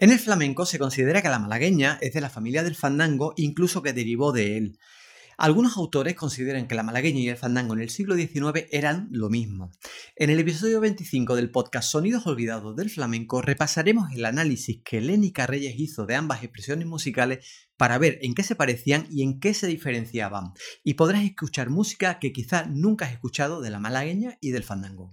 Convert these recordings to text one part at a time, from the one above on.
En el flamenco se considera que la malagueña es de la familia del fandango, incluso que derivó de él. Algunos autores consideran que la malagueña y el fandango en el siglo XIX eran lo mismo. En el episodio 25 del podcast Sonidos Olvidados del Flamenco repasaremos el análisis que Lénica Reyes hizo de ambas expresiones musicales para ver en qué se parecían y en qué se diferenciaban, y podrás escuchar música que quizá nunca has escuchado de la malagueña y del fandango.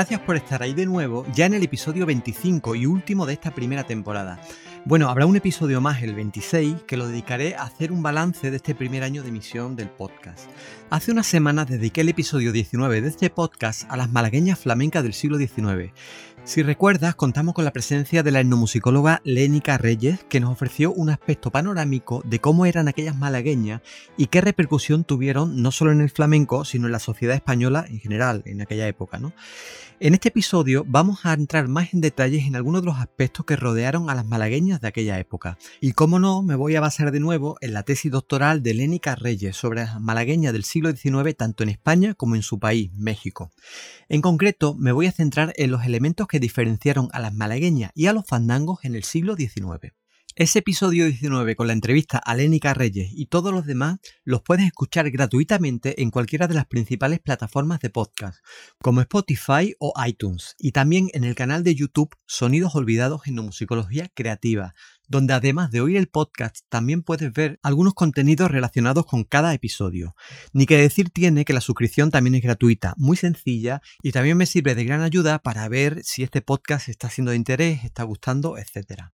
Gracias por estar ahí de nuevo, ya en el episodio 25 y último de esta primera temporada. Bueno, habrá un episodio más, el 26, que lo dedicaré a hacer un balance de este primer año de emisión del podcast. Hace unas semanas dediqué el episodio 19 de este podcast a las malagueñas flamencas del siglo XIX. Si recuerdas, contamos con la presencia de la etnomusicóloga Lénica Reyes, que nos ofreció un aspecto panorámico de cómo eran aquellas malagueñas y qué repercusión tuvieron no solo en el flamenco, sino en la sociedad española en general, en aquella época. ¿no? En este episodio vamos a entrar más en detalles en algunos de los aspectos que rodearon a las malagueñas de aquella época. Y como no, me voy a basar de nuevo en la tesis doctoral de Lénica Reyes sobre las malagueñas del siglo XIX tanto en España como en su país, México. En concreto, me voy a centrar en los elementos que diferenciaron a las malagueñas y a los fandangos en el siglo XIX. Ese episodio 19 con la entrevista a Lénica Reyes y todos los demás los puedes escuchar gratuitamente en cualquiera de las principales plataformas de podcast, como Spotify o iTunes, y también en el canal de YouTube Sonidos Olvidados en Musicología Creativa, donde además de oír el podcast también puedes ver algunos contenidos relacionados con cada episodio. Ni que decir tiene que la suscripción también es gratuita, muy sencilla y también me sirve de gran ayuda para ver si este podcast está siendo de interés, está gustando, etc.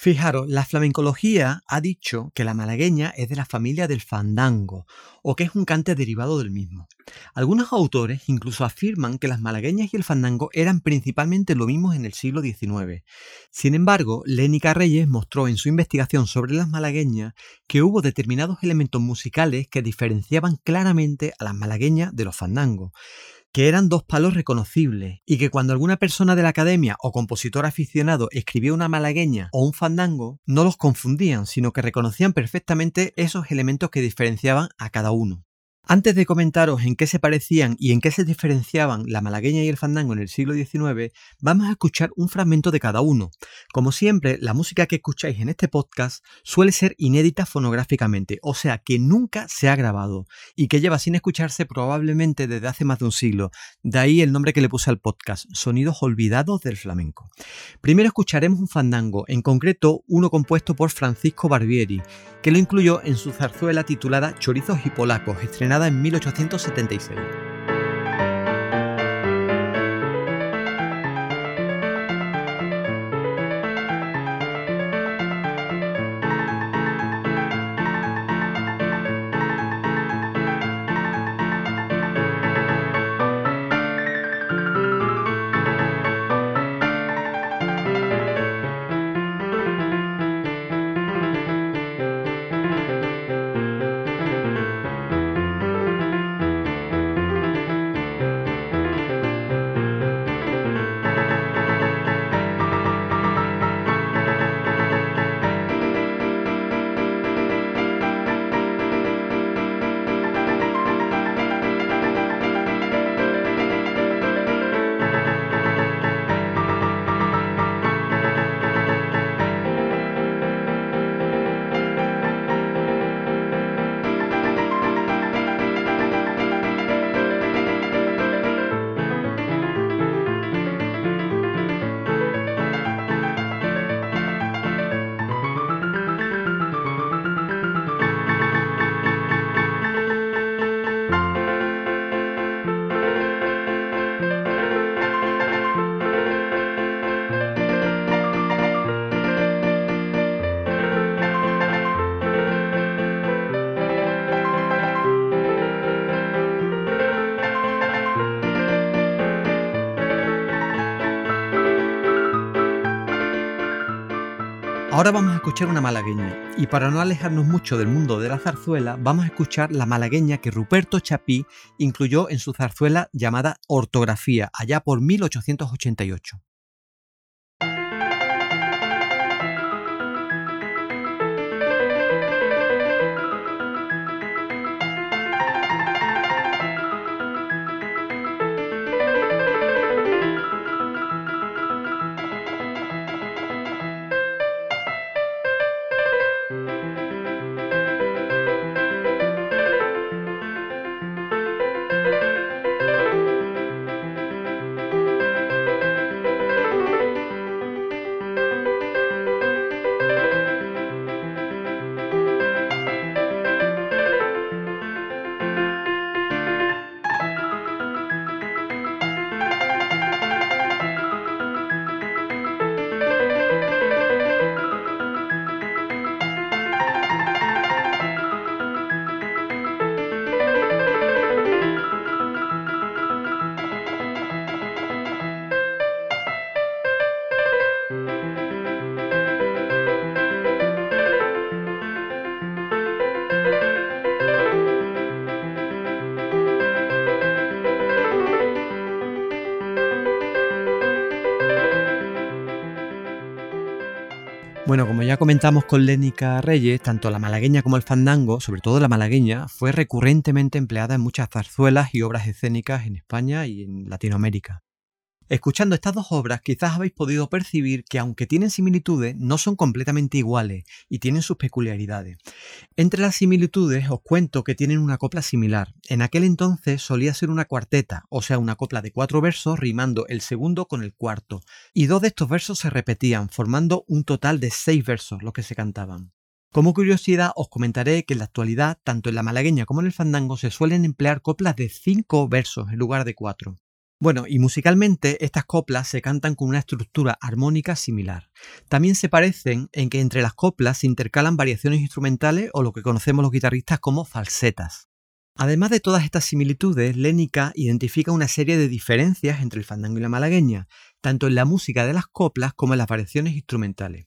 Fijaros, la flamencología ha dicho que la malagueña es de la familia del fandango, o que es un cante derivado del mismo. Algunos autores incluso afirman que las malagueñas y el fandango eran principalmente lo mismo en el siglo XIX. Sin embargo, Lénica Reyes mostró en su investigación sobre las malagueñas que hubo determinados elementos musicales que diferenciaban claramente a las malagueñas de los fandangos que eran dos palos reconocibles y que cuando alguna persona de la academia o compositor aficionado escribía una malagueña o un fandango, no los confundían, sino que reconocían perfectamente esos elementos que diferenciaban a cada uno. Antes de comentaros en qué se parecían y en qué se diferenciaban la malagueña y el fandango en el siglo XIX, vamos a escuchar un fragmento de cada uno. Como siempre, la música que escucháis en este podcast suele ser inédita fonográficamente, o sea que nunca se ha grabado y que lleva sin escucharse probablemente desde hace más de un siglo. De ahí el nombre que le puse al podcast, Sonidos Olvidados del Flamenco. Primero escucharemos un fandango, en concreto uno compuesto por Francisco Barbieri, que lo incluyó en su zarzuela titulada Chorizos y Polacos, estrenada en 1876. Ahora vamos a escuchar una malagueña, y para no alejarnos mucho del mundo de la zarzuela, vamos a escuchar la malagueña que Ruperto Chapí incluyó en su zarzuela llamada Ortografía, allá por 1888. Bueno, como ya comentamos con Lénica Reyes, tanto la malagueña como el fandango, sobre todo la malagueña, fue recurrentemente empleada en muchas zarzuelas y obras escénicas en España y en Latinoamérica. Escuchando estas dos obras quizás habéis podido percibir que aunque tienen similitudes, no son completamente iguales y tienen sus peculiaridades. Entre las similitudes os cuento que tienen una copla similar. En aquel entonces solía ser una cuarteta, o sea, una copla de cuatro versos rimando el segundo con el cuarto, y dos de estos versos se repetían, formando un total de seis versos los que se cantaban. Como curiosidad os comentaré que en la actualidad, tanto en la malagueña como en el fandango, se suelen emplear coplas de cinco versos en lugar de cuatro. Bueno, y musicalmente estas coplas se cantan con una estructura armónica similar. También se parecen en que entre las coplas se intercalan variaciones instrumentales o lo que conocemos los guitarristas como falsetas. Además de todas estas similitudes, Lénica identifica una serie de diferencias entre el fandango y la malagueña, tanto en la música de las coplas como en las variaciones instrumentales.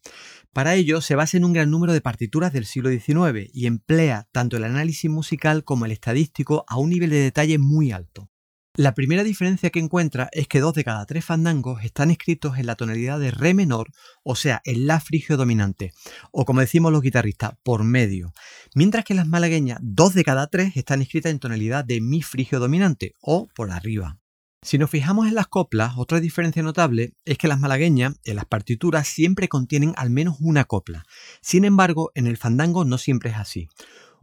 Para ello se basa en un gran número de partituras del siglo XIX y emplea tanto el análisis musical como el estadístico a un nivel de detalle muy alto. La primera diferencia que encuentra es que dos de cada tres fandangos están escritos en la tonalidad de re menor, o sea, en la frigio dominante, o como decimos los guitarristas, por medio, mientras que las malagueñas dos de cada tres están escritas en tonalidad de mi frigio dominante, o por arriba. Si nos fijamos en las coplas, otra diferencia notable es que las malagueñas en las partituras siempre contienen al menos una copla. Sin embargo, en el fandango no siempre es así.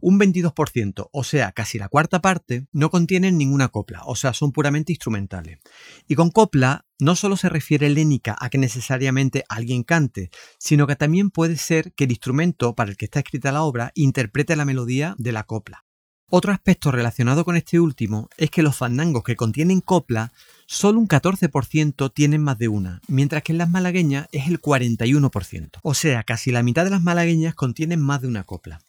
Un 22%, o sea, casi la cuarta parte, no contienen ninguna copla, o sea, son puramente instrumentales. Y con copla no solo se refiere lénica a que necesariamente alguien cante, sino que también puede ser que el instrumento para el que está escrita la obra interprete la melodía de la copla. Otro aspecto relacionado con este último es que los fandangos que contienen copla, solo un 14% tienen más de una, mientras que en las malagueñas es el 41%. O sea, casi la mitad de las malagueñas contienen más de una copla.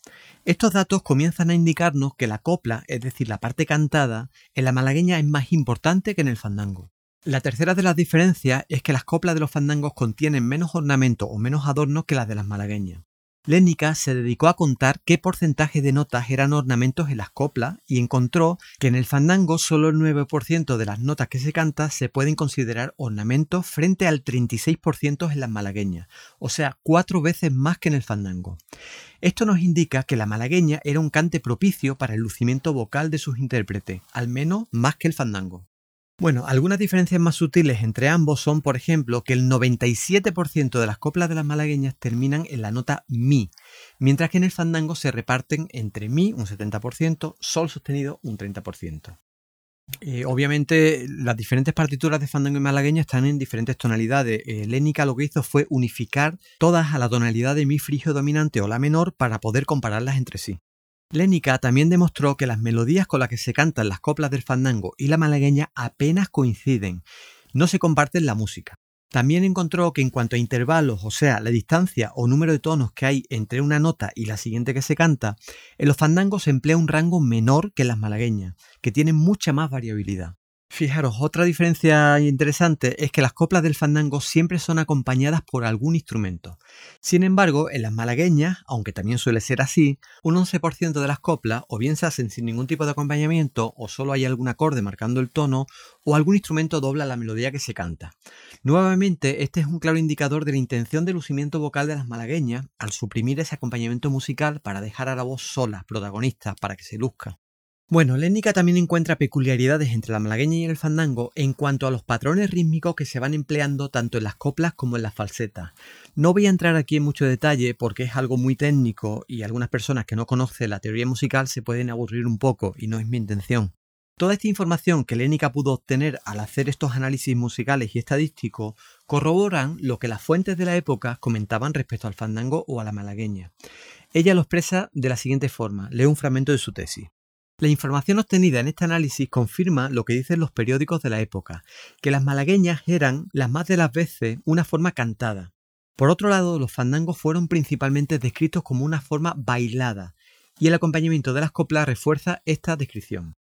Estos datos comienzan a indicarnos que la copla, es decir, la parte cantada, en la malagueña es más importante que en el fandango. La tercera de las diferencias es que las coplas de los fandangos contienen menos ornamento o menos adornos que las de las malagueñas. Lénica se dedicó a contar qué porcentaje de notas eran ornamentos en las coplas y encontró que en el fandango solo el 9% de las notas que se canta se pueden considerar ornamentos frente al 36% en las malagueñas, o sea, cuatro veces más que en el fandango. Esto nos indica que la malagueña era un cante propicio para el lucimiento vocal de sus intérpretes, al menos más que el fandango. Bueno, algunas diferencias más sutiles entre ambos son, por ejemplo, que el 97% de las coplas de las malagueñas terminan en la nota mi, mientras que en el fandango se reparten entre mi un 70%, sol sostenido un 30%. Eh, obviamente las diferentes partituras de fandango y malagueña están en diferentes tonalidades. Eh, Lénica lo que hizo fue unificar todas a la tonalidad de mi frigio dominante o la menor para poder compararlas entre sí. Lénica también demostró que las melodías con las que se cantan las coplas del fandango y la malagueña apenas coinciden, no se comparten la música. También encontró que en cuanto a intervalos, o sea, la distancia o número de tonos que hay entre una nota y la siguiente que se canta, en los fandangos se emplea un rango menor que en las malagueñas, que tienen mucha más variabilidad. Fijaros, otra diferencia interesante es que las coplas del fandango siempre son acompañadas por algún instrumento. Sin embargo, en las malagueñas, aunque también suele ser así, un 11% de las coplas o bien se hacen sin ningún tipo de acompañamiento o solo hay algún acorde marcando el tono o algún instrumento dobla la melodía que se canta. Nuevamente, este es un claro indicador de la intención de lucimiento vocal de las malagueñas al suprimir ese acompañamiento musical para dejar a la voz sola, protagonista, para que se luzca. Bueno, Lénica también encuentra peculiaridades entre la malagueña y el fandango en cuanto a los patrones rítmicos que se van empleando tanto en las coplas como en las falsetas. No voy a entrar aquí en mucho detalle porque es algo muy técnico y algunas personas que no conocen la teoría musical se pueden aburrir un poco y no es mi intención. Toda esta información que Lénica pudo obtener al hacer estos análisis musicales y estadísticos corroboran lo que las fuentes de la época comentaban respecto al fandango o a la malagueña. Ella lo expresa de la siguiente forma, leo un fragmento de su tesis. La información obtenida en este análisis confirma lo que dicen los periódicos de la época, que las malagueñas eran, las más de las veces, una forma cantada. Por otro lado, los fandangos fueron principalmente descritos como una forma bailada, y el acompañamiento de las coplas refuerza esta descripción.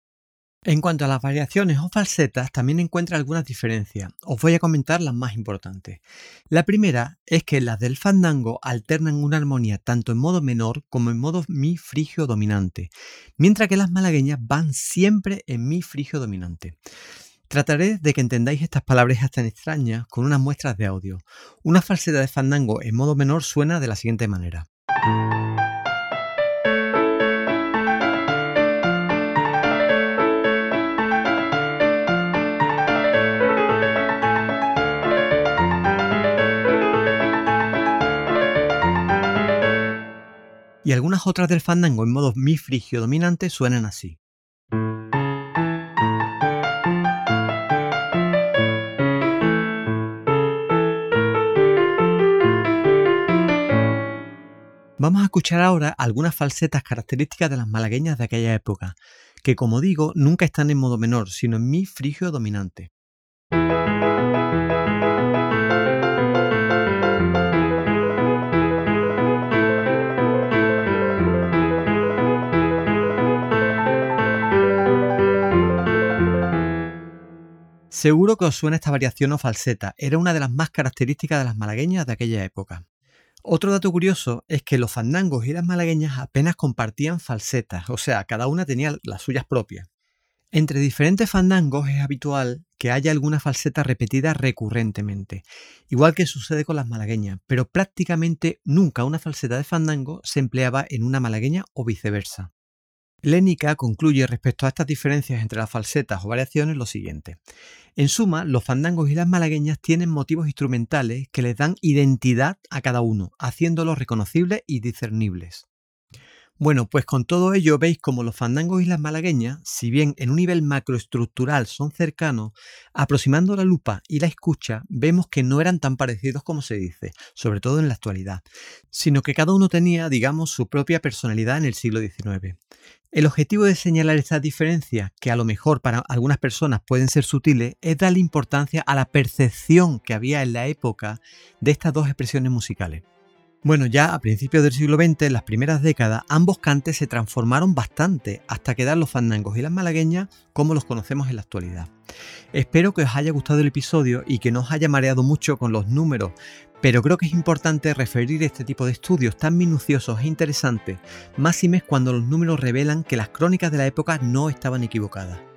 En cuanto a las variaciones o falsetas, también encuentra algunas diferencias. Os voy a comentar las más importantes. La primera es que las del fandango alternan una armonía tanto en modo menor como en modo mi frigio dominante, mientras que las malagueñas van siempre en mi frigio dominante. Trataré de que entendáis estas palabras tan extrañas con unas muestras de audio. Una falseta de fandango en modo menor suena de la siguiente manera. Y algunas otras del fandango en modo mi frigio dominante suenan así. Vamos a escuchar ahora algunas falsetas características de las malagueñas de aquella época, que como digo nunca están en modo menor, sino en mi frigio dominante. Seguro que os suena esta variación o falseta, era una de las más características de las malagueñas de aquella época. Otro dato curioso es que los fandangos y las malagueñas apenas compartían falsetas, o sea, cada una tenía las suyas propias. Entre diferentes fandangos es habitual que haya alguna falseta repetida recurrentemente, igual que sucede con las malagueñas, pero prácticamente nunca una falseta de fandango se empleaba en una malagueña o viceversa. Lénica concluye respecto a estas diferencias entre las falsetas o variaciones lo siguiente. En suma, los fandangos y las malagueñas tienen motivos instrumentales que les dan identidad a cada uno, haciéndolos reconocibles y discernibles. Bueno, pues con todo ello veis como los fandangos y las malagueñas, si bien en un nivel macroestructural son cercanos, aproximando la lupa y la escucha, vemos que no eran tan parecidos como se dice, sobre todo en la actualidad, sino que cada uno tenía, digamos, su propia personalidad en el siglo XIX. El objetivo de señalar estas diferencias, que a lo mejor para algunas personas pueden ser sutiles, es darle importancia a la percepción que había en la época de estas dos expresiones musicales. Bueno, ya a principios del siglo XX, en las primeras décadas, ambos cantes se transformaron bastante hasta quedar los fandangos y las malagueñas como los conocemos en la actualidad. Espero que os haya gustado el episodio y que no os haya mareado mucho con los números, pero creo que es importante referir este tipo de estudios tan minuciosos e interesantes, más cuando los números revelan que las crónicas de la época no estaban equivocadas.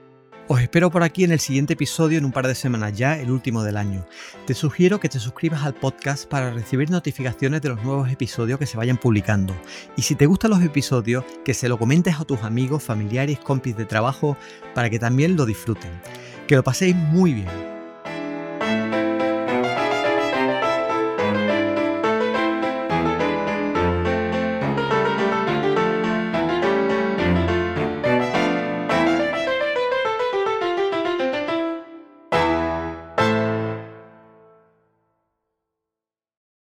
Os espero por aquí en el siguiente episodio en un par de semanas ya, el último del año. Te sugiero que te suscribas al podcast para recibir notificaciones de los nuevos episodios que se vayan publicando. Y si te gustan los episodios, que se lo comentes a tus amigos, familiares, compis de trabajo, para que también lo disfruten. Que lo paséis muy bien.